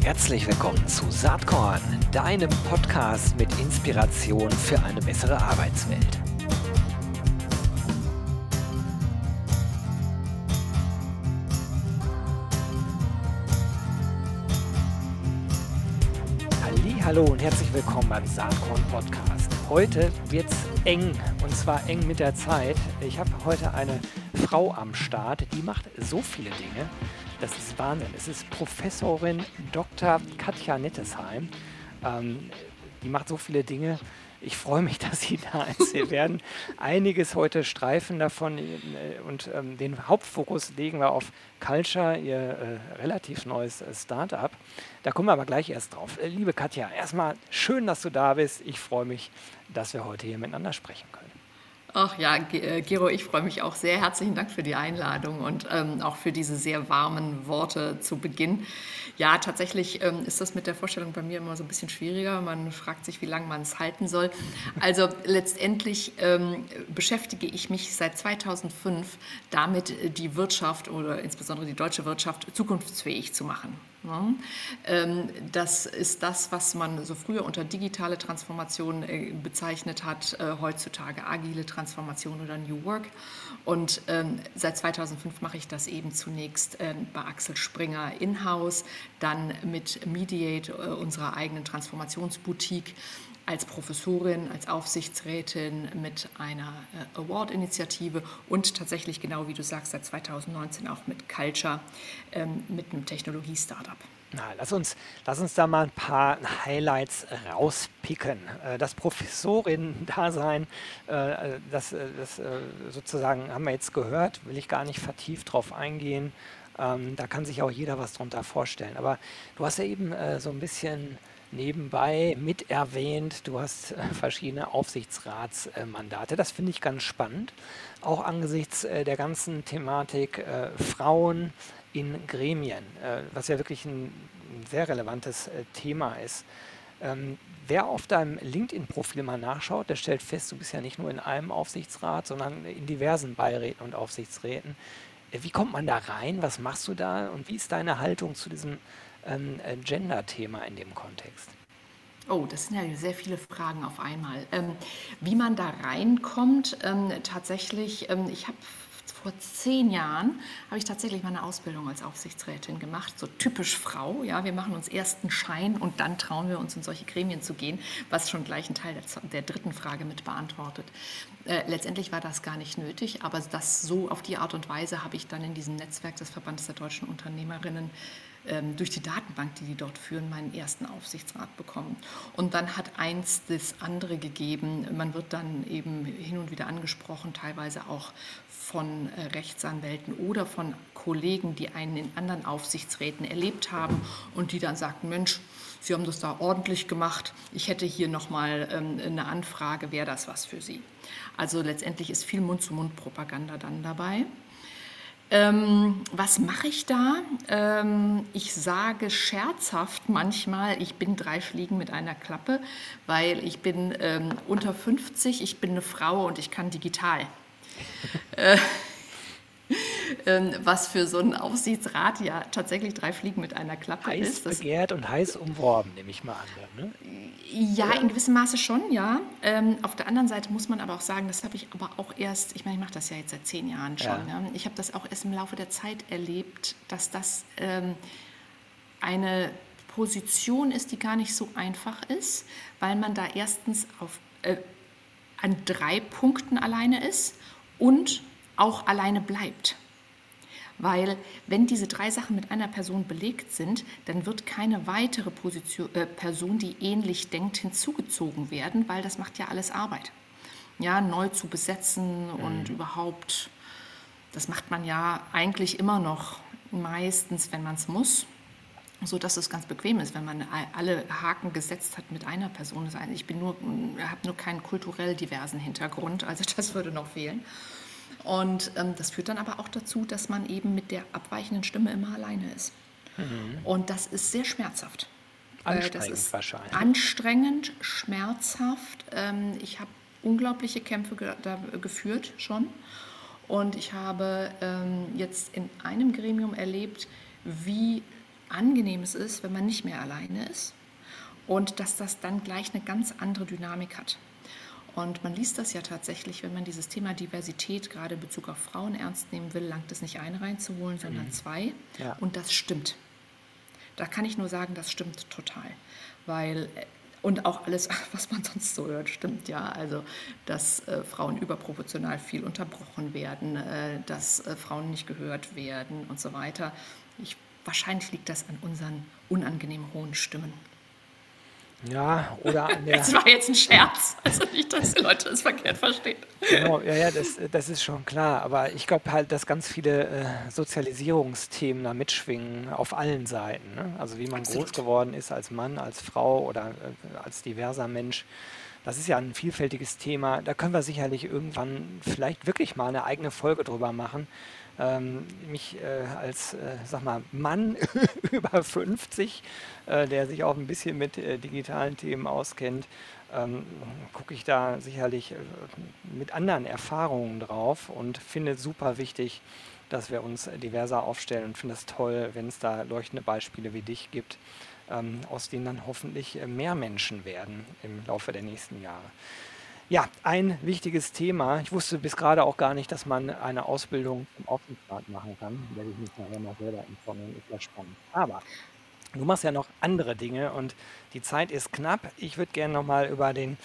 Herzlich willkommen zu Saatkorn, deinem Podcast mit Inspiration für eine bessere Arbeitswelt. Hallo und herzlich willkommen beim Saatkorn Podcast. Heute wird es eng und zwar eng mit der Zeit. Ich habe heute eine Frau am Start, die macht so viele Dinge. Das ist Wahnsinn. Es ist Professorin Dr. Katja Nettesheim. Ähm, die macht so viele Dinge. Ich freue mich, dass Sie da ist. Wir werden einiges heute streifen davon und ähm, den Hauptfokus legen wir auf Culture, Ihr äh, relativ neues äh, Startup. Da kommen wir aber gleich erst drauf. Äh, liebe Katja, erstmal schön, dass du da bist. Ich freue mich, dass wir heute hier miteinander sprechen können. Ach ja, äh, Gero, ich freue mich auch sehr. Herzlichen Dank für die Einladung und ähm, auch für diese sehr warmen Worte zu Beginn. Ja, tatsächlich ähm, ist das mit der Vorstellung bei mir immer so ein bisschen schwieriger. Man fragt sich, wie lange man es halten soll. Also letztendlich ähm, beschäftige ich mich seit 2005 damit, die Wirtschaft oder insbesondere die deutsche Wirtschaft zukunftsfähig zu machen. Ähm, das ist das, was man so früher unter digitale Transformation äh, bezeichnet hat, äh, heutzutage agile Transformation oder New Work. Und ähm, seit 2005 mache ich das eben zunächst ähm, bei Axel Springer in-house, dann mit Mediate, äh, unserer eigenen Transformationsboutique als Professorin, als Aufsichtsrätin mit einer äh, Award-Initiative und tatsächlich, genau wie du sagst, seit 2019 auch mit Culture, ähm, mit einem Technologie-Startup. Na, lass uns, lass uns da mal ein paar Highlights rauspicken. Äh, das Professorin-Dasein, äh, das, das sozusagen haben wir jetzt gehört, will ich gar nicht vertieft drauf eingehen. Ähm, da kann sich auch jeder was drunter vorstellen. Aber du hast ja eben so ein bisschen nebenbei mit erwähnt, du hast äh, verschiedene Aufsichtsratsmandate. Das finde ich ganz spannend, auch angesichts äh, der ganzen Thematik äh, Frauen in Gremien, was ja wirklich ein sehr relevantes Thema ist. Ähm, wer auf deinem LinkedIn-Profil mal nachschaut, der stellt fest, du bist ja nicht nur in einem Aufsichtsrat, sondern in diversen Beiräten und Aufsichtsräten. Wie kommt man da rein? Was machst du da? Und wie ist deine Haltung zu diesem ein Gender-Thema in dem Kontext? Oh, das sind ja sehr viele Fragen auf einmal. Ähm, wie man da reinkommt, ähm, tatsächlich, ähm, ich habe vor zehn Jahren habe ich tatsächlich meine Ausbildung als Aufsichtsrätin gemacht, so typisch Frau. Ja, wir machen uns erst einen Schein und dann trauen wir uns in solche Gremien zu gehen, was schon gleich einen Teil der, der dritten Frage mit beantwortet. Äh, letztendlich war das gar nicht nötig, aber das so auf die Art und Weise habe ich dann in diesem Netzwerk des Verbandes der deutschen Unternehmerinnen ähm, durch die Datenbank, die die dort führen, meinen ersten Aufsichtsrat bekommen. Und dann hat eins das andere gegeben. Man wird dann eben hin und wieder angesprochen, teilweise auch von äh, Rechtsanwälten oder von Kollegen, die einen in anderen Aufsichtsräten erlebt haben und die dann sagten, Mensch, Sie haben das da ordentlich gemacht. Ich hätte hier nochmal ähm, eine Anfrage, wäre das was für Sie? Also letztendlich ist viel Mund-zu-Mund-Propaganda dann dabei. Ähm, was mache ich da? Ähm, ich sage scherzhaft manchmal, ich bin drei Fliegen mit einer Klappe, weil ich bin ähm, unter 50, ich bin eine Frau und ich kann digital. äh, was für so einen Aufsichtsrat ja tatsächlich drei Fliegen mit einer Klappe heiß ist. Heiß begehrt und heiß umworben, nehme ich mal an. Ne? Ja, in gewissem Maße schon, ja. Ähm, auf der anderen Seite muss man aber auch sagen, das habe ich aber auch erst, ich meine, ich mache das ja jetzt seit zehn Jahren schon. Ja. Ja. Ich habe das auch erst im Laufe der Zeit erlebt, dass das ähm, eine Position ist, die gar nicht so einfach ist, weil man da erstens auf, äh, an drei Punkten alleine ist und auch alleine bleibt. Weil wenn diese drei Sachen mit einer Person belegt sind, dann wird keine weitere Position, äh, Person, die ähnlich denkt, hinzugezogen werden, weil das macht ja alles Arbeit. Ja, neu zu besetzen mhm. und überhaupt, das macht man ja eigentlich immer noch meistens, wenn man es muss so dass es ganz bequem ist, wenn man alle Haken gesetzt hat mit einer Person. Ich bin nur, habe nur keinen kulturell diversen Hintergrund, also das würde noch fehlen. Und ähm, das führt dann aber auch dazu, dass man eben mit der abweichenden Stimme immer alleine ist. Mhm. Und das ist sehr schmerzhaft. Äh, anstrengend das ist wahrscheinlich. Anstrengend, schmerzhaft. Ähm, ich habe unglaubliche Kämpfe ge geführt schon. Und ich habe ähm, jetzt in einem Gremium erlebt, wie angenehm es ist, wenn man nicht mehr alleine ist und dass das dann gleich eine ganz andere Dynamik hat. Und man liest das ja tatsächlich, wenn man dieses Thema Diversität gerade in Bezug auf Frauen ernst nehmen will, langt es nicht ein reinzuholen, sondern mhm. zwei. Ja. Und das stimmt. Da kann ich nur sagen, das stimmt total. Weil äh, und auch alles, was man sonst so hört, stimmt ja. Also, dass äh, Frauen überproportional viel unterbrochen werden, äh, dass äh, Frauen nicht gehört werden und so weiter. Ich, wahrscheinlich liegt das an unseren unangenehm hohen Stimmen. Ja, oder an der. Das war jetzt ein Scherz. Also nicht, dass die Leute es verkehrt verstehen. Genau, ja, ja, das, das ist schon klar. Aber ich glaube halt, dass ganz viele äh, Sozialisierungsthemen da mitschwingen auf allen Seiten. Ne? Also wie man Absolut. groß geworden ist als Mann, als Frau oder äh, als diverser Mensch. Das ist ja ein vielfältiges Thema. Da können wir sicherlich irgendwann vielleicht wirklich mal eine eigene Folge drüber machen ähm, mich äh, als, äh, sag mal, Mann über 50, äh, der sich auch ein bisschen mit äh, digitalen Themen auskennt, ähm, gucke ich da sicherlich äh, mit anderen Erfahrungen drauf und finde es super wichtig, dass wir uns diverser aufstellen und finde es toll, wenn es da leuchtende Beispiele wie dich gibt, aus denen dann hoffentlich äh, mehr Menschen werden im Laufe der nächsten Jahre. Ja, ein wichtiges Thema. Ich wusste bis gerade auch gar nicht, dass man eine Ausbildung im Aufsichtsrat machen kann. Werde ich mich nachher mal selber informieren. Ist ja spannend. Aber du machst ja noch andere Dinge und die Zeit ist knapp. Ich würde gerne noch mal über den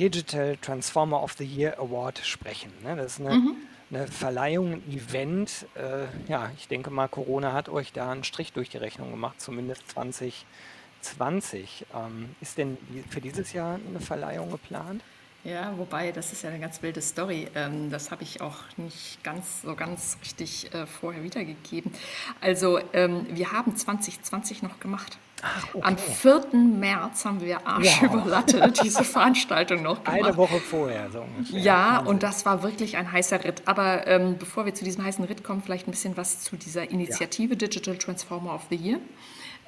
Digital Transformer of the Year Award sprechen. Ne? Das ist eine, mhm. Eine Verleihung, ein Event. Äh, ja, ich denke mal, Corona hat euch da einen Strich durch die Rechnung gemacht, zumindest 2020. Ähm, ist denn für dieses Jahr eine Verleihung geplant? Ja, wobei, das ist ja eine ganz wilde Story. Ähm, das habe ich auch nicht ganz so ganz richtig äh, vorher wiedergegeben. Also, ähm, wir haben 2020 noch gemacht. Ach, okay. Am 4. März haben wir Arsch wow. über Latte diese Veranstaltung noch gemacht. Eine Woche vorher, so ungefähr. Ja, und das war wirklich ein heißer Ritt. Aber ähm, bevor wir zu diesem heißen Ritt kommen, vielleicht ein bisschen was zu dieser Initiative ja. Digital Transformer of the Year.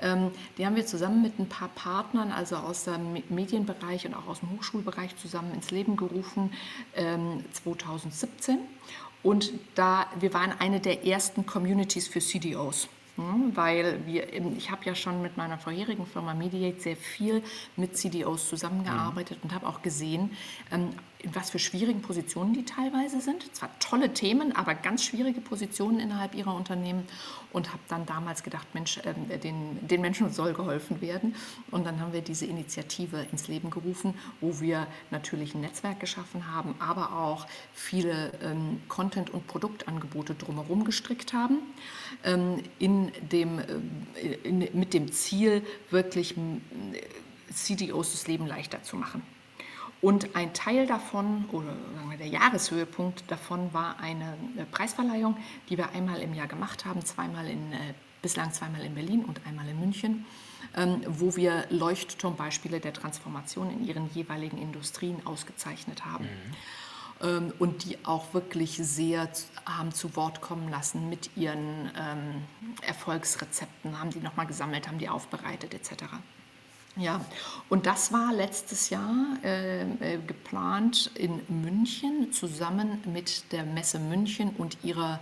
Ähm, die haben wir zusammen mit ein paar Partnern, also aus dem Medienbereich und auch aus dem Hochschulbereich zusammen ins Leben gerufen ähm, 2017. Und da, wir waren eine der ersten Communities für CDOs. Hm, weil wir, ich habe ja schon mit meiner vorherigen Firma Mediate sehr viel mit CDOs zusammengearbeitet mhm. und habe auch gesehen, ähm, in was für schwierigen Positionen die teilweise sind. Zwar tolle Themen, aber ganz schwierige Positionen innerhalb ihrer Unternehmen und habe dann damals gedacht, Mensch, äh, den, den Menschen soll geholfen werden. Und dann haben wir diese Initiative ins Leben gerufen, wo wir natürlich ein Netzwerk geschaffen haben, aber auch viele ähm, Content- und Produktangebote drumherum gestrickt haben, ähm, in dem, äh, in, mit dem Ziel, wirklich CDOs das Leben leichter zu machen. Und ein Teil davon, oder sagen wir der Jahreshöhepunkt davon, war eine äh, Preisverleihung, die wir einmal im Jahr gemacht haben, zweimal in, äh, bislang zweimal in Berlin und einmal in München, ähm, wo wir Leuchtturmbeispiele der Transformation in ihren jeweiligen Industrien ausgezeichnet haben. Mhm. Ähm, und die auch wirklich sehr haben zu Wort kommen lassen mit ihren ähm, Erfolgsrezepten, haben die nochmal gesammelt, haben die aufbereitet etc. Ja, und das war letztes Jahr äh, äh, geplant in München zusammen mit der Messe München und ihrer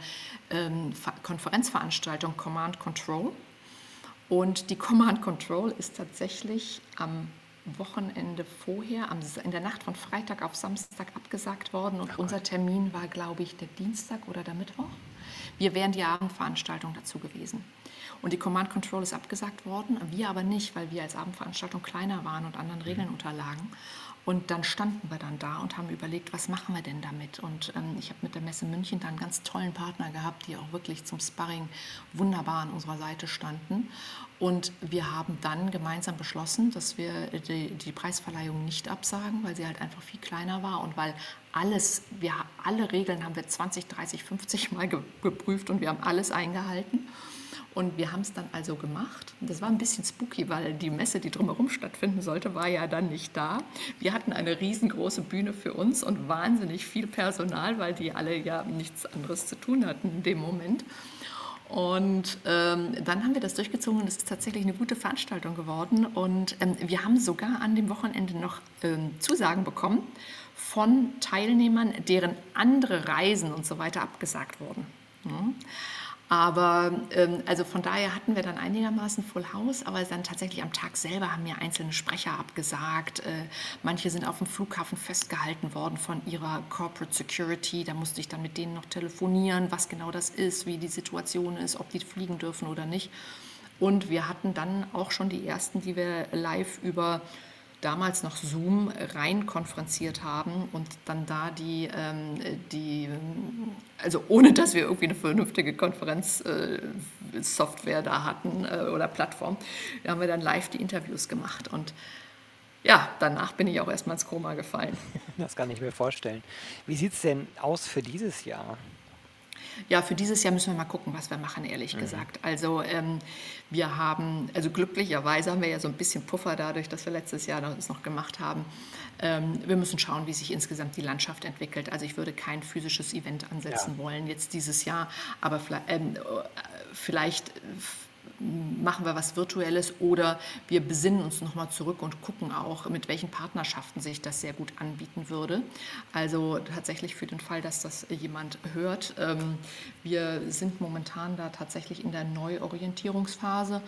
ähm, Konferenzveranstaltung Command Control. Und die Command Control ist tatsächlich am Wochenende vorher, am, in der Nacht von Freitag auf Samstag abgesagt worden und unser Termin war, glaube ich, der Dienstag oder der Mittwoch. Wir wären die Abendveranstaltung dazu gewesen. Und die Command Control ist abgesagt worden, wir aber nicht, weil wir als Abendveranstaltung kleiner waren und anderen Regeln unterlagen. Und dann standen wir dann da und haben überlegt, was machen wir denn damit? Und ähm, ich habe mit der Messe München da einen ganz tollen Partner gehabt, die auch wirklich zum Sparring wunderbar an unserer Seite standen. Und wir haben dann gemeinsam beschlossen, dass wir die, die Preisverleihung nicht absagen, weil sie halt einfach viel kleiner war und weil alles, wir alle Regeln haben wir 20, 30, 50 Mal geprüft und wir haben alles eingehalten. Und wir haben es dann also gemacht. Das war ein bisschen spooky, weil die Messe, die drumherum stattfinden sollte, war ja dann nicht da. Wir hatten eine riesengroße Bühne für uns und wahnsinnig viel Personal, weil die alle ja nichts anderes zu tun hatten in dem Moment. Und ähm, dann haben wir das durchgezogen und es ist tatsächlich eine gute Veranstaltung geworden. Und ähm, wir haben sogar an dem Wochenende noch ähm, Zusagen bekommen von Teilnehmern, deren andere Reisen und so weiter abgesagt wurden. Mhm. Aber ähm, also von daher hatten wir dann einigermaßen Full House, aber dann tatsächlich am Tag selber haben mir einzelne Sprecher abgesagt. Äh, manche sind auf dem Flughafen festgehalten worden von ihrer Corporate Security. Da musste ich dann mit denen noch telefonieren, was genau das ist, wie die Situation ist, ob die fliegen dürfen oder nicht. Und wir hatten dann auch schon die ersten, die wir live über damals noch Zoom rein konferenziert haben und dann da die, ähm, die also ohne dass wir irgendwie eine vernünftige Konferenzsoftware äh, da hatten äh, oder Plattform, da haben wir dann live die Interviews gemacht und ja, danach bin ich auch erstmal ins Koma gefallen. Das kann ich mir vorstellen. Wie sieht es denn aus für dieses Jahr? Ja, für dieses Jahr müssen wir mal gucken, was wir machen, ehrlich mhm. gesagt. Also ähm, wir haben, also glücklicherweise haben wir ja so ein bisschen Puffer dadurch, dass wir letztes Jahr das noch gemacht haben. Ähm, wir müssen schauen, wie sich insgesamt die Landschaft entwickelt. Also ich würde kein physisches Event ansetzen ja. wollen jetzt dieses Jahr, aber vielleicht, ähm, vielleicht machen wir was Virtuelles oder wir besinnen uns nochmal zurück und gucken auch, mit welchen Partnerschaften sich das sehr gut anbieten würde. Also tatsächlich für den Fall, dass das jemand hört. Ähm, wir sind momentan da tatsächlich in der Neuorientierungsphase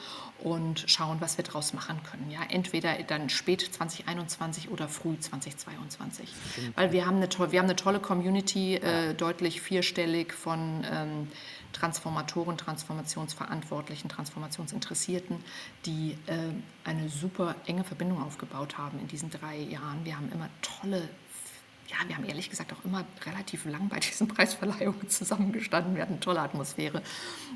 und schauen, was wir daraus machen können. Ja, entweder dann spät 2021 oder früh 2022. Weil wir haben eine, wir haben eine tolle Community, äh, deutlich vierstellig von ähm, Transformatoren, Transformationsverantwortlichen, Transformationsinteressierten, die äh, eine super enge Verbindung aufgebaut haben in diesen drei Jahren. Wir haben immer tolle ja, wir haben ehrlich gesagt auch immer relativ lang bei diesen Preisverleihungen zusammengestanden. Wir hatten eine tolle Atmosphäre.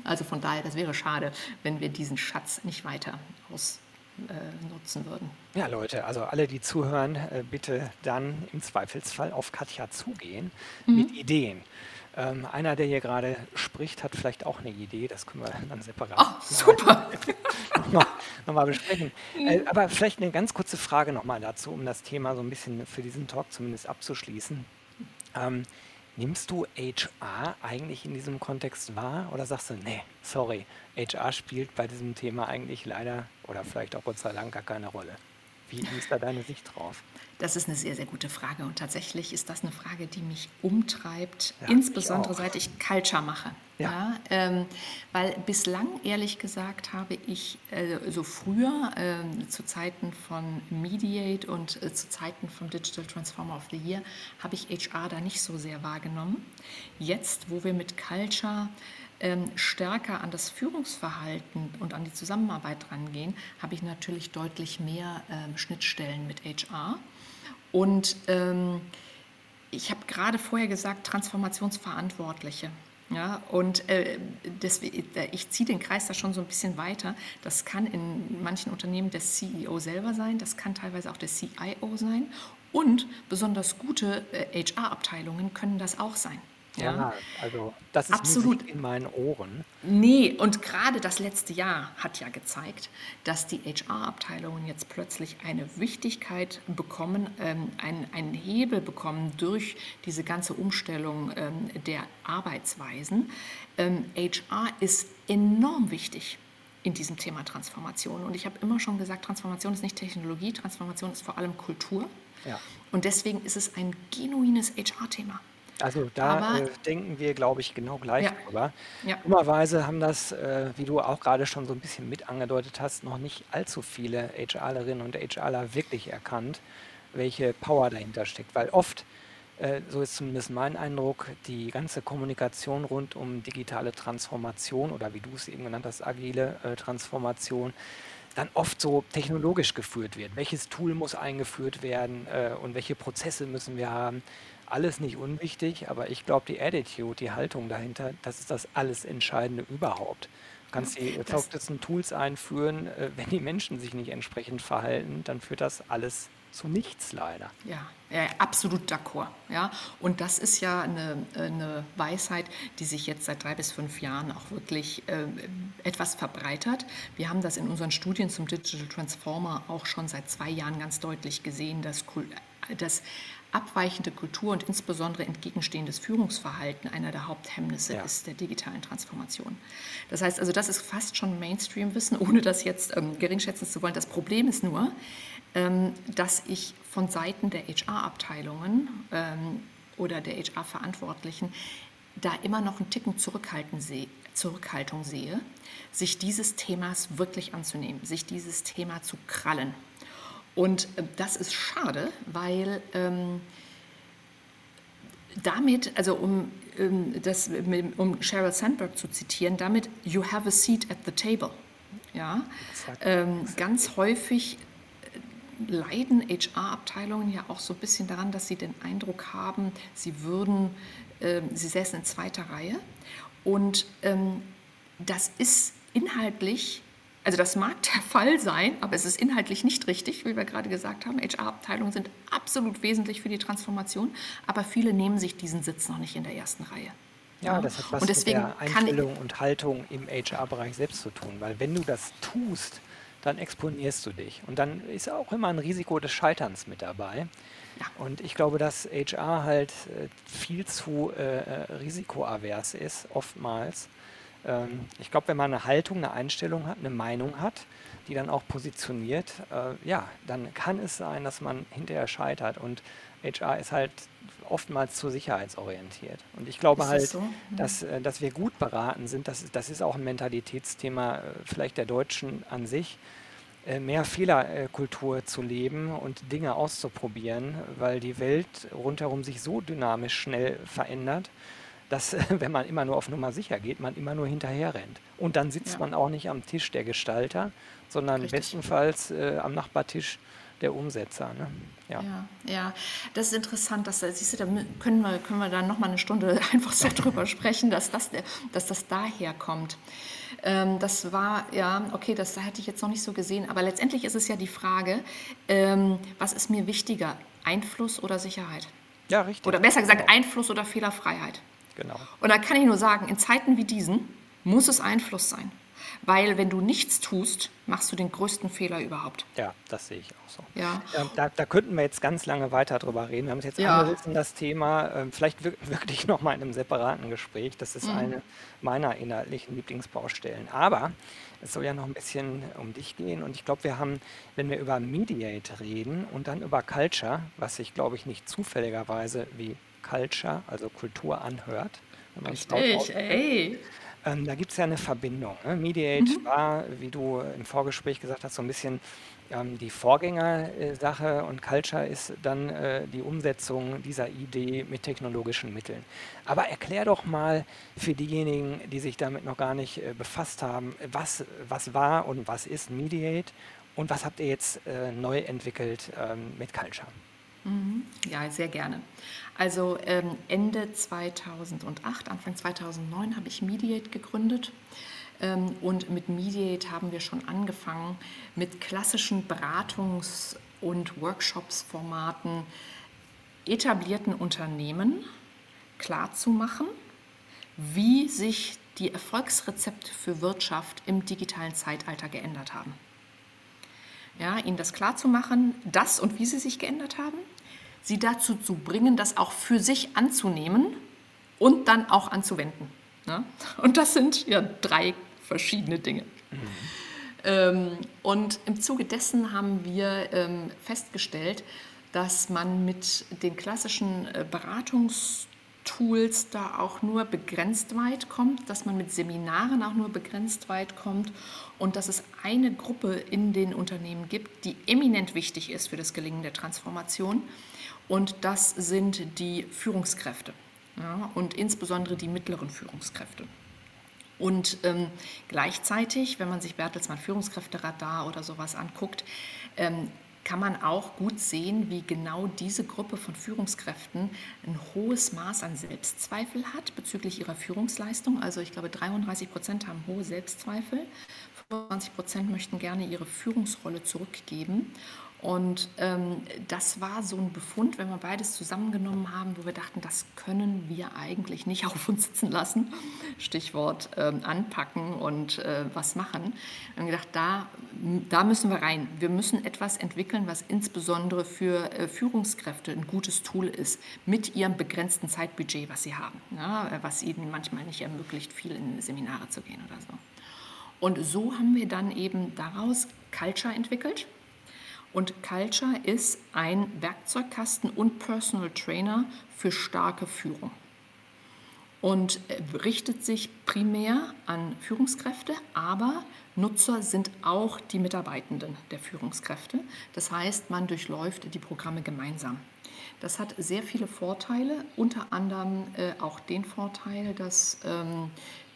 Also von daher, das wäre schade, wenn wir diesen Schatz nicht weiter ausnutzen äh, würden. Ja, Leute, also alle, die zuhören, äh, bitte dann im Zweifelsfall auf Katja zugehen mhm. mit Ideen. Ähm, einer, der hier gerade spricht, hat vielleicht auch eine Idee, das können wir dann separat oh, super. nochmal, nochmal besprechen. Äh, aber vielleicht eine ganz kurze Frage nochmal dazu, um das Thema so ein bisschen für diesen Talk zumindest abzuschließen. Ähm, nimmst du HR eigentlich in diesem Kontext wahr oder sagst du, nee, sorry, HR spielt bei diesem Thema eigentlich leider oder vielleicht auch Gott sei Dank gar keine Rolle? Wie ist da deine Sicht drauf? Das ist eine sehr, sehr gute Frage. Und tatsächlich ist das eine Frage, die mich umtreibt, ja, insbesondere ich seit ich Culture mache. Ja. ja ähm, weil bislang, ehrlich gesagt, habe ich äh, so früher, äh, zu Zeiten von Mediate und äh, zu Zeiten vom Digital Transformer of the Year, habe ich HR da nicht so sehr wahrgenommen. Jetzt, wo wir mit Culture ähm, stärker an das Führungsverhalten und an die Zusammenarbeit rangehen, habe ich natürlich deutlich mehr ähm, Schnittstellen mit HR. Und ähm, ich habe gerade vorher gesagt, Transformationsverantwortliche. Ja, und äh, das, ich ziehe den Kreis da schon so ein bisschen weiter. Das kann in manchen Unternehmen der CEO selber sein, das kann teilweise auch der CIO sein. Und besonders gute äh, HR-Abteilungen können das auch sein. Ja, ja also das ist Absolut. in meinen Ohren. Nee, und gerade das letzte Jahr hat ja gezeigt, dass die HR-Abteilungen jetzt plötzlich eine Wichtigkeit bekommen, ähm, einen, einen Hebel bekommen durch diese ganze Umstellung ähm, der Arbeitsweisen. Ähm, HR ist enorm wichtig in diesem Thema Transformation. Und ich habe immer schon gesagt, Transformation ist nicht Technologie, Transformation ist vor allem Kultur. Ja. Und deswegen ist es ein genuines HR-Thema. Also da äh, denken wir, glaube ich, genau gleich ja. drüber. Ja. Dummerweise haben das, äh, wie du auch gerade schon so ein bisschen mit angedeutet hast, noch nicht allzu viele HRlerinnen und HRler wirklich erkannt, welche Power dahinter steckt. Weil oft, äh, so ist zumindest mein Eindruck, die ganze Kommunikation rund um digitale Transformation oder wie du es eben genannt hast, agile äh, Transformation, dann oft so technologisch geführt wird. Welches Tool muss eingeführt werden äh, und welche Prozesse müssen wir haben? Alles nicht unwichtig, aber ich glaube, die Attitude, die Haltung dahinter, das ist das alles Entscheidende überhaupt. Du kannst die verrücktesten Tools einführen, äh, wenn die Menschen sich nicht entsprechend verhalten, dann führt das alles zu nichts leider. Ja, ja absolut d'accord. Ja? Und das ist ja eine, eine Weisheit, die sich jetzt seit drei bis fünf Jahren auch wirklich äh, etwas verbreitert. Wir haben das in unseren Studien zum Digital Transformer auch schon seit zwei Jahren ganz deutlich gesehen, dass, dass abweichende Kultur und insbesondere entgegenstehendes Führungsverhalten einer der Haupthemmnisse ja. ist der digitalen Transformation. Das heißt also, das ist fast schon Mainstream-Wissen, ohne das jetzt ähm, geringschätzen zu wollen. Das Problem ist nur, ähm, dass ich von Seiten der HR-Abteilungen ähm, oder der HR-Verantwortlichen da immer noch einen Ticken zurückhaltend, seh, Zurückhaltung sehe, sich dieses Themas wirklich anzunehmen, sich dieses Thema zu krallen. Und äh, das ist schade, weil ähm, damit, also um, ähm, das, um Sheryl Sandberg zu zitieren, damit you have a seat at the table. Ja, ähm, ganz häufig äh, leiden HR-Abteilungen ja auch so ein bisschen daran, dass sie den Eindruck haben, sie würden, äh, sie säßen in zweiter Reihe. Und ähm, das ist inhaltlich also das mag der Fall sein, aber es ist inhaltlich nicht richtig, wie wir gerade gesagt haben. HR-Abteilungen sind absolut wesentlich für die Transformation, aber viele nehmen sich diesen Sitz noch nicht in der ersten Reihe. Ja, das hat was und deswegen mit der Einstellung und Haltung im HR-Bereich selbst zu tun, weil wenn du das tust, dann exponierst du dich und dann ist auch immer ein Risiko des Scheiterns mit dabei. Ja. Und ich glaube, dass HR halt äh, viel zu äh, äh, risikoavers ist, oftmals ähm, ich glaube, wenn man eine Haltung, eine Einstellung hat, eine Meinung hat, die dann auch positioniert, äh, ja, dann kann es sein, dass man hinterher scheitert. Und HR ist halt oftmals zu sicherheitsorientiert. Und ich glaube halt, so? mhm. dass, äh, dass wir gut beraten sind, das, das ist auch ein Mentalitätsthema äh, vielleicht der Deutschen an sich, äh, mehr Fehlerkultur zu leben und Dinge auszuprobieren, weil die Welt rundherum sich so dynamisch schnell verändert, dass, wenn man immer nur auf Nummer sicher geht, man immer nur hinterher rennt. Und dann sitzt ja. man auch nicht am Tisch der Gestalter, sondern Richtig. bestenfalls äh, am Nachbartisch der Umsetzer. Ne? Ja. ja. Ja, das ist interessant, dass, siehst du, da können wir, können wir dann nochmal eine Stunde einfach so drüber sprechen, dass das, dass das daher kommt. Ähm, das war, ja, okay, das hätte ich jetzt noch nicht so gesehen, aber letztendlich ist es ja die Frage, ähm, was ist mir wichtiger, Einfluss oder Sicherheit? Ja, richtig. Oder besser gesagt, genau. Einfluss oder Fehlerfreiheit. Genau. Und da kann ich nur sagen, in Zeiten wie diesen muss es Einfluss sein. Weil wenn du nichts tust, machst du den größten Fehler überhaupt. Ja, das sehe ich auch so. Ja. ja da, da, könnten wir jetzt ganz lange weiter drüber reden. Wir haben es jetzt ja. angerissen, das Thema, äh, vielleicht wirklich nochmal in einem separaten Gespräch. Das ist mhm. eine meiner inhaltlichen Lieblingsbaustellen. Aber es soll ja noch ein bisschen um dich gehen. Und ich glaube, wir haben, wenn wir über Mediate reden und dann über Culture, was sich, glaube ich, nicht zufälligerweise wie Culture, also Kultur anhört. Richtig, ey. Ähm, da gibt es ja eine Verbindung. Ne? Mediate mhm. war, wie du im Vorgespräch gesagt hast, so ein bisschen ähm, die Vorgängersache und Culture ist dann äh, die Umsetzung dieser Idee mit technologischen Mitteln. Aber erklär doch mal für diejenigen, die sich damit noch gar nicht äh, befasst haben, was, was war und was ist Mediate und was habt ihr jetzt äh, neu entwickelt ähm, mit Culture? Mhm. Ja, sehr gerne. Also ähm, Ende 2008, Anfang 2009 habe ich Mediate gegründet. Ähm, und mit Mediate haben wir schon angefangen, mit klassischen Beratungs- und Workshops-Formaten etablierten Unternehmen klarzumachen, wie sich die Erfolgsrezepte für Wirtschaft im digitalen Zeitalter geändert haben ja, ihnen das klarzumachen, dass und wie sie sich geändert haben, sie dazu zu bringen, das auch für sich anzunehmen und dann auch anzuwenden. Ne? Und das sind ja drei verschiedene Dinge. Mhm. Ähm, und im Zuge dessen haben wir ähm, festgestellt, dass man mit den klassischen äh, Beratungs Tools da auch nur begrenzt weit kommt, dass man mit Seminaren auch nur begrenzt weit kommt und dass es eine Gruppe in den Unternehmen gibt, die eminent wichtig ist für das Gelingen der Transformation und das sind die Führungskräfte ja, und insbesondere die mittleren Führungskräfte. Und ähm, gleichzeitig, wenn man sich Bertelsmann Führungskräfteradar oder sowas anguckt, ähm, kann man auch gut sehen, wie genau diese Gruppe von Führungskräften ein hohes Maß an Selbstzweifel hat bezüglich ihrer Führungsleistung. Also ich glaube, 33 Prozent haben hohe Selbstzweifel, 25 Prozent möchten gerne ihre Führungsrolle zurückgeben und ähm, das war so ein Befund, wenn wir beides zusammengenommen haben, wo wir dachten, das können wir eigentlich nicht auf uns sitzen lassen. Stichwort ähm, anpacken und äh, was machen. Wir haben gedacht, da, da müssen wir rein. Wir müssen etwas entwickeln, was insbesondere für äh, Führungskräfte ein gutes Tool ist, mit ihrem begrenzten Zeitbudget, was sie haben, ja, äh, was ihnen manchmal nicht ermöglicht, viel in Seminare zu gehen oder so. Und so haben wir dann eben daraus Culture entwickelt und Culture ist ein Werkzeugkasten und Personal Trainer für starke Führung. und äh, richtet sich primär an Führungskräfte, aber Nutzer sind auch die Mitarbeitenden der Führungskräfte. Das heißt, man durchläuft die Programme gemeinsam. Das hat sehr viele Vorteile, unter anderem äh, auch den Vorteil, dass ähm,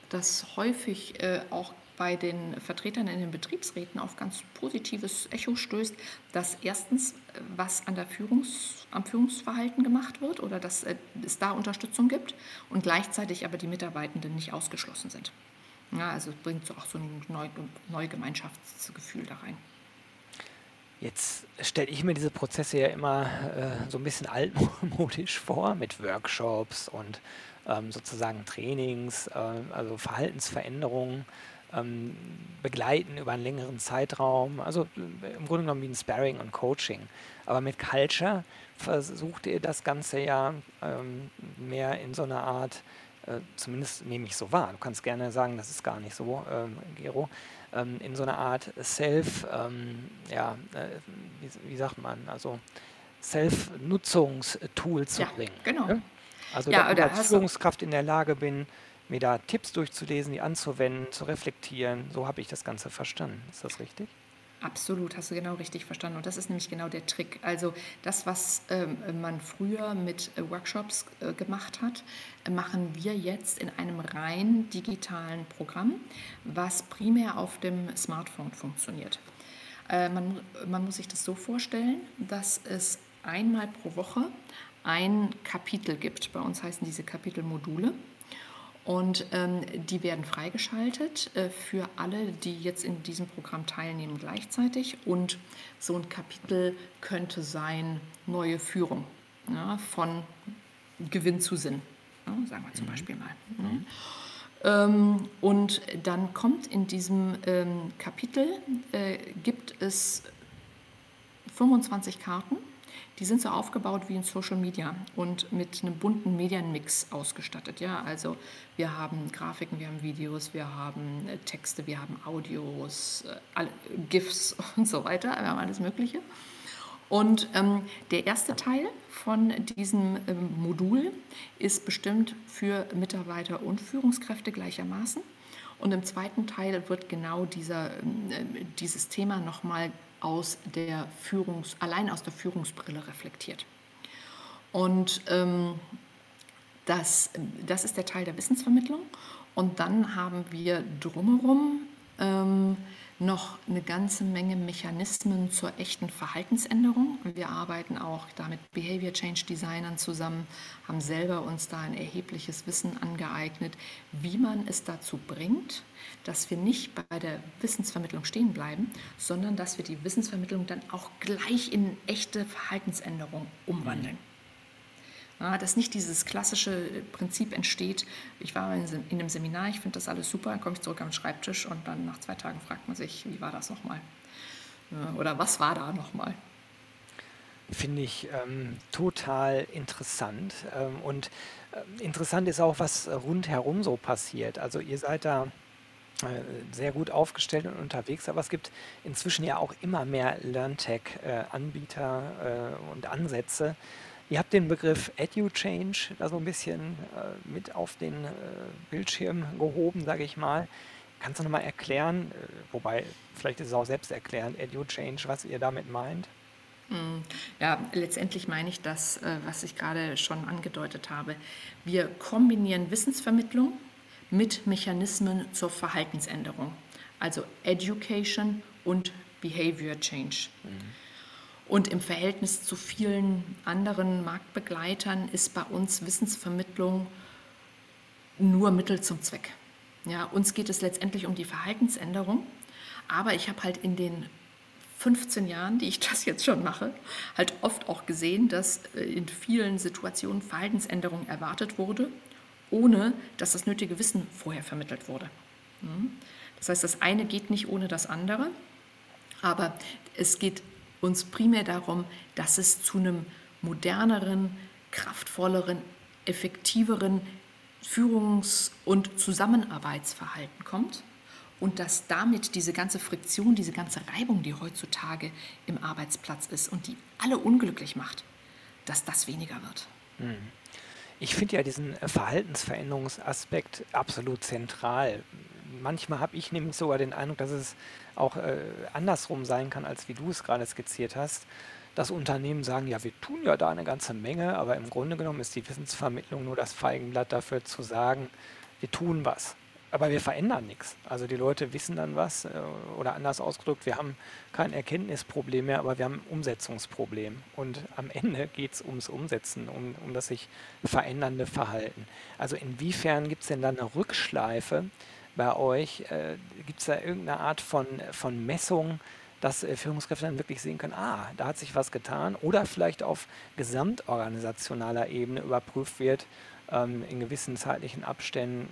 das häufig äh, auch bei den Vertretern in den Betriebsräten auf ganz positives Echo stößt, dass erstens äh, was an der Führungs-, am Führungsverhalten gemacht wird oder dass äh, es da Unterstützung gibt und gleichzeitig aber die Mitarbeitenden nicht ausgeschlossen sind. Ja, also es bringt so auch so ein neu, neues Gemeinschaftsgefühl da rein. Jetzt stelle ich mir diese Prozesse ja immer äh, so ein bisschen altmodisch vor mit Workshops und ähm, sozusagen Trainings, äh, also Verhaltensveränderungen ähm, begleiten über einen längeren Zeitraum. Also äh, im Grunde genommen wie ein Sparring und Coaching. Aber mit Culture versucht ihr das Ganze ja ähm, mehr in so einer Art, äh, zumindest nehme ich so wahr, du kannst gerne sagen, das ist gar nicht so, ähm, Gero, ähm, in so einer Art Self, ähm, ja, äh, wie, wie, sagt man, also Self-Nutzungstool zu ja, bringen. Genau. Ne? Also ja, dass ich als Führungskraft in der Lage bin, mir da Tipps durchzulesen, die anzuwenden, zu reflektieren. So habe ich das Ganze verstanden. Ist das richtig? Absolut, hast du genau richtig verstanden. Und das ist nämlich genau der Trick. Also das, was ähm, man früher mit äh, Workshops äh, gemacht hat, äh, machen wir jetzt in einem rein digitalen Programm, was primär auf dem Smartphone funktioniert. Äh, man, man muss sich das so vorstellen, dass es einmal pro Woche ein Kapitel gibt. Bei uns heißen diese Kapitel Module. Und ähm, die werden freigeschaltet äh, für alle, die jetzt in diesem Programm teilnehmen gleichzeitig. Und so ein Kapitel könnte sein neue Führung ja, von Gewinn zu Sinn, ja, sagen wir zum mhm. Beispiel mal. Mhm. Ähm, und dann kommt in diesem ähm, Kapitel, äh, gibt es 25 Karten die sind so aufgebaut wie in Social Media und mit einem bunten Medienmix ausgestattet. Ja, also wir haben Grafiken, wir haben Videos, wir haben äh, Texte, wir haben Audios, äh, alle, GIFs und so weiter. Wir haben alles Mögliche. Und ähm, der erste Teil von diesem ähm, Modul ist bestimmt für Mitarbeiter und Führungskräfte gleichermaßen. Und im zweiten Teil wird genau dieser, ähm, äh, dieses Thema nochmal aus der Führungs-, allein aus der Führungsbrille reflektiert. Und ähm, das, das ist der Teil der Wissensvermittlung. Und dann haben wir drumherum ähm, noch eine ganze Menge Mechanismen zur echten Verhaltensänderung. Wir arbeiten auch da mit Behavior Change Designern zusammen, haben selber uns da ein erhebliches Wissen angeeignet, wie man es dazu bringt, dass wir nicht bei der Wissensvermittlung stehen bleiben, sondern dass wir die Wissensvermittlung dann auch gleich in echte Verhaltensänderung umwandeln. Ja, dass nicht dieses klassische Prinzip entsteht, ich war in einem Seminar, ich finde das alles super, dann komme ich zurück am Schreibtisch und dann nach zwei Tagen fragt man sich, wie war das nochmal? Oder was war da nochmal? Finde ich ähm, total interessant. Ähm, und äh, interessant ist auch, was rundherum so passiert. Also ihr seid da äh, sehr gut aufgestellt und unterwegs, aber es gibt inzwischen ja auch immer mehr LearnTech-Anbieter äh, und Ansätze, Ihr habt den Begriff EduChange da so ein bisschen äh, mit auf den äh, Bildschirm gehoben, sage ich mal. Kannst du nochmal erklären, äh, wobei vielleicht ist es auch selbst erklärend, EduChange, was ihr damit meint? Hm, ja, letztendlich meine ich das, äh, was ich gerade schon angedeutet habe. Wir kombinieren Wissensvermittlung mit Mechanismen zur Verhaltensänderung, also Education und Behavior Change. Mhm. Und im Verhältnis zu vielen anderen Marktbegleitern ist bei uns Wissensvermittlung nur Mittel zum Zweck. Ja, uns geht es letztendlich um die Verhaltensänderung, aber ich habe halt in den 15 Jahren, die ich das jetzt schon mache, halt oft auch gesehen, dass äh, in vielen Situationen Verhaltensänderung erwartet wurde, ohne dass das nötige Wissen vorher vermittelt wurde. Hm? Das heißt, das eine geht nicht ohne das andere, aber es geht uns primär darum, dass es zu einem moderneren, kraftvolleren, effektiveren Führungs- und Zusammenarbeitsverhalten kommt und dass damit diese ganze Friktion, diese ganze Reibung, die heutzutage im Arbeitsplatz ist und die alle unglücklich macht, dass das weniger wird. Hm. Ich finde ja diesen Verhaltensveränderungsaspekt absolut zentral. Manchmal habe ich nämlich sogar den Eindruck, dass es auch äh, andersrum sein kann, als wie du es gerade skizziert hast. Dass Unternehmen sagen, ja, wir tun ja da eine ganze Menge, aber im Grunde genommen ist die Wissensvermittlung nur das Feigenblatt dafür zu sagen, wir tun was aber wir verändern nichts. Also die Leute wissen dann was äh, oder anders ausgedrückt, wir haben kein Erkenntnisproblem mehr, aber wir haben ein Umsetzungsproblem. Und am Ende geht es ums Umsetzen, um, um das sich verändernde Verhalten. Also inwiefern gibt es denn da eine Rückschleife bei euch? Äh, gibt es da irgendeine Art von, von Messung? dass äh, Führungskräfte dann wirklich sehen können, ah, da hat sich was getan oder vielleicht auf gesamtorganisationaler Ebene überprüft wird, ähm, in gewissen zeitlichen Abständen,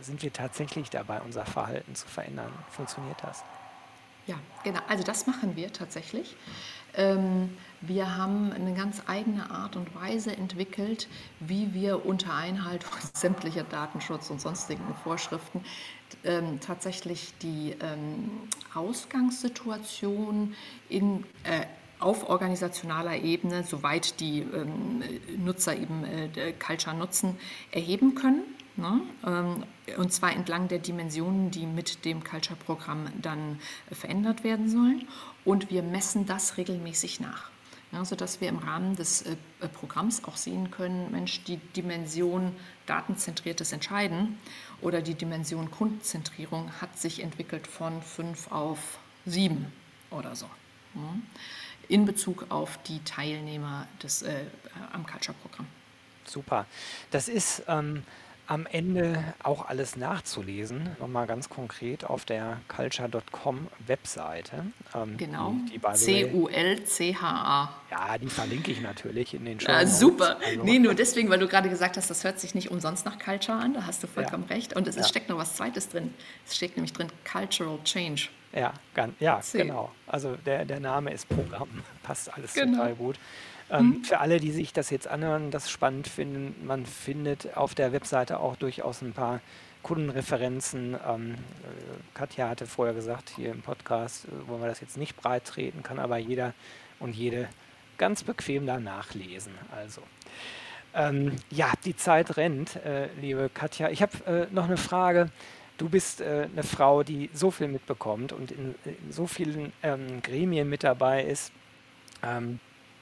sind wir tatsächlich dabei, unser Verhalten zu verändern? Funktioniert das? Ja, genau. Also das machen wir tatsächlich. Ähm, wir haben eine ganz eigene Art und Weise entwickelt, wie wir unter Einhaltung sämtlicher Datenschutz und sonstigen Vorschriften ähm, tatsächlich die ähm, Ausgangssituation in, äh, auf organisationaler Ebene, soweit die ähm, Nutzer eben äh, Culture nutzen, erheben können. Ne? Ähm, und zwar entlang der Dimensionen, die mit dem Culture-Programm dann äh, verändert werden sollen. Und wir messen das regelmäßig nach. Ja, sodass wir im Rahmen des äh, äh, Programms auch sehen können, Mensch, die Dimension datenzentriertes Entscheiden oder die Dimension Kundenzentrierung hat sich entwickelt von fünf auf sieben oder so. Ja, in Bezug auf die Teilnehmer des, äh, am Culture-Programm. Super. Das ist ähm, am Ende auch alles nachzulesen, nochmal ganz konkret auf der culture.com Webseite. Ähm, Genau, C-U-L-C-H-A. ja, die verlinke ich natürlich in den Show Ah, super. Also, Nee, nur deswegen, weil du gerade gesagt hast, das hört sich nicht umsonst nach Culture an, da hast du ja, vollkommen recht. Und es ja, steckt noch was Zweites drin. Es steckt nämlich drin Cultural Change. ja, ganz, ja, C. genau. Also der, der Name ist Programm, passt alles Genau. total gut. Ähm, Hm? für alle, die sich das jetzt anhören, das spannend finden, man findet auf der Webseite auch durchaus ein paar Kundenreferenzen. Ähm, äh, Katja hatte vorher gesagt, hier im Podcast äh, wollen wir das jetzt nicht breit treten, kann aber jeder und jede ganz bequem da nachlesen. Also, ähm, ja, die Zeit rennt, äh, liebe Katja. Ich habe äh, noch eine Frage. Du bist äh, eine Frau, die so viel mitbekommt und in, in so vielen ähm, Gremien mit dabei ist. Ähm,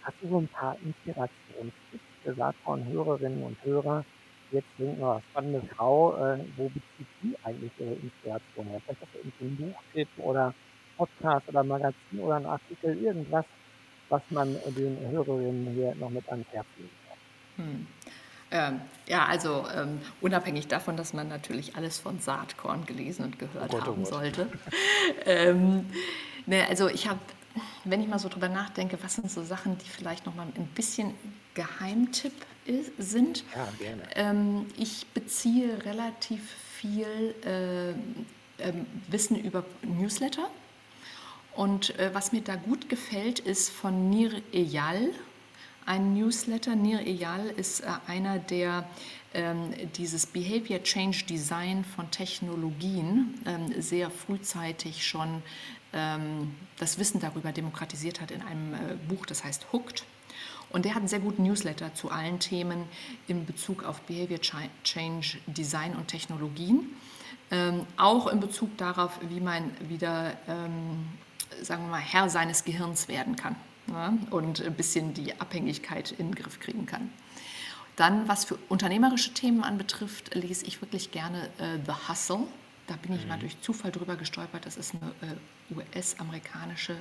Hast du so ein paar Inspirationstipps für von Hörerinnen und Hörer, die jetzt denken, oh, spannende Frau, äh, wo bezieht die eigentlich ihre Inspiration her? Vielleicht hast du irgendwie einen Buchtipp oder Podcast oder Magazin oder einen Artikel, irgendwas, was man den Hörerinnen hier noch mit ans Herz legen kann. Hm. Ähm, ja, also ähm, unabhängig davon, dass man natürlich alles von Saatkorn gelesen und Oh gehört Gott, oh haben Gott. sollte. ähm, ne, also ich habe, wenn ich mal so drüber nachdenke, was sind so Sachen, die vielleicht noch mal ein bisschen Geheimtipp is- sind. Ja, gerne. Ähm, ich beziehe relativ viel äh, ähm, Wissen über Newsletter. Und äh, was mir da gut gefällt, ist von Nir Eyal ein Newsletter. Nir Eyal ist äh, einer, der ähm, dieses Behavior Change Design von Technologien ähm, sehr frühzeitig schon ähm, das Wissen darüber demokratisiert hat in einem äh, Buch, das heißt Hooked. Und der hat einen sehr guten Newsletter zu allen Themen in Bezug auf Behavior Change, Design und Technologien. Ähm, auch in Bezug darauf, wie man wieder, ähm, sagen wir mal, Herr seines Gehirns werden kann ne? und ein bisschen die Abhängigkeit in den Griff kriegen kann. Dann, was für unternehmerische Themen anbetrifft, lese ich wirklich gerne äh, The Hustle. Da bin ich mal durch Zufall drüber gestolpert. Das ist eine äh, US-amerikanische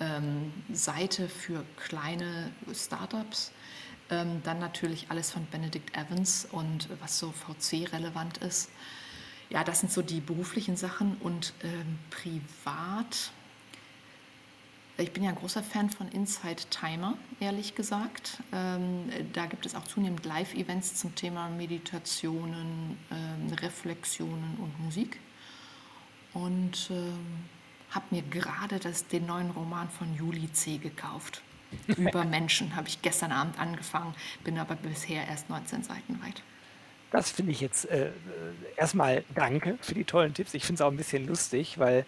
ähm, Seite für kleine Startups. Ähm, dann natürlich alles von Benedict Evans und äh, was so VC-relevant ist. Ja, das sind so die beruflichen Sachen und ähm, privat. Ich bin ja ein großer Fan von Inside Timer, ehrlich gesagt. Ähm, da gibt es auch zunehmend Live-Events zum Thema Meditationen, ähm, Reflexionen und Musik. Und ähm, habe mir gerade den neuen Roman von Juli C. gekauft. Über Menschen habe ich gestern Abend angefangen, bin aber bisher erst 19 Seiten weit. Das finde ich jetzt äh, äh, erstmal danke für die tollen Tipps. Ich finde es auch ein bisschen lustig, weil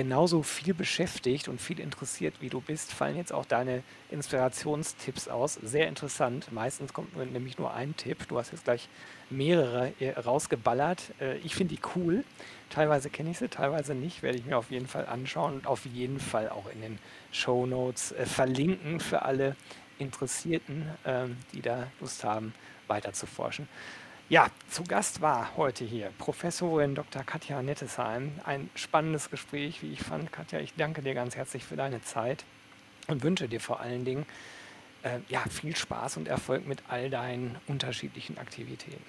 genauso viel beschäftigt und viel interessiert, wie du bist, fallen jetzt auch deine Inspirationstipps aus. Sehr interessant. Meistens kommt nämlich nur ein Tipp. Du hast jetzt gleich mehrere äh, rausgeballert. Äh, ich finde die cool. Teilweise kenne ich sie, teilweise nicht. Werde ich mir auf jeden Fall anschauen und auf jeden Fall auch in den Show Notes äh, verlinken für alle Interessierten, ähm, die da Lust haben, weiter zu forschen. Ja, zu Gast war heute hier Professorin Dr. Katja Nettesheim. Ein spannendes Gespräch, wie ich fand. Katja, ich danke dir ganz herzlich für deine Zeit und wünsche dir vor allen Dingen äh, ja, viel Spaß und Erfolg mit all deinen unterschiedlichen Aktivitäten.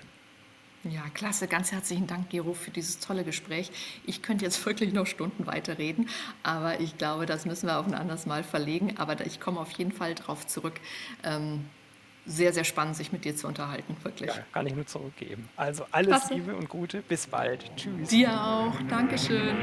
Ja, klasse. Ganz herzlichen Dank, Gero, für dieses tolle Gespräch. Ich könnte jetzt wirklich noch Stunden weiterreden, aber ich glaube, das müssen wir auf ein anderes Mal verlegen. Aber ich komme auf jeden Fall darauf zurück. Ähm, sehr, sehr spannend, sich mit dir zu unterhalten, wirklich. Ja, kann ich nur zurückgeben. Also alles Klasse. Liebe und Gute, bis bald. Tschüss. Dir auch. Dankeschön.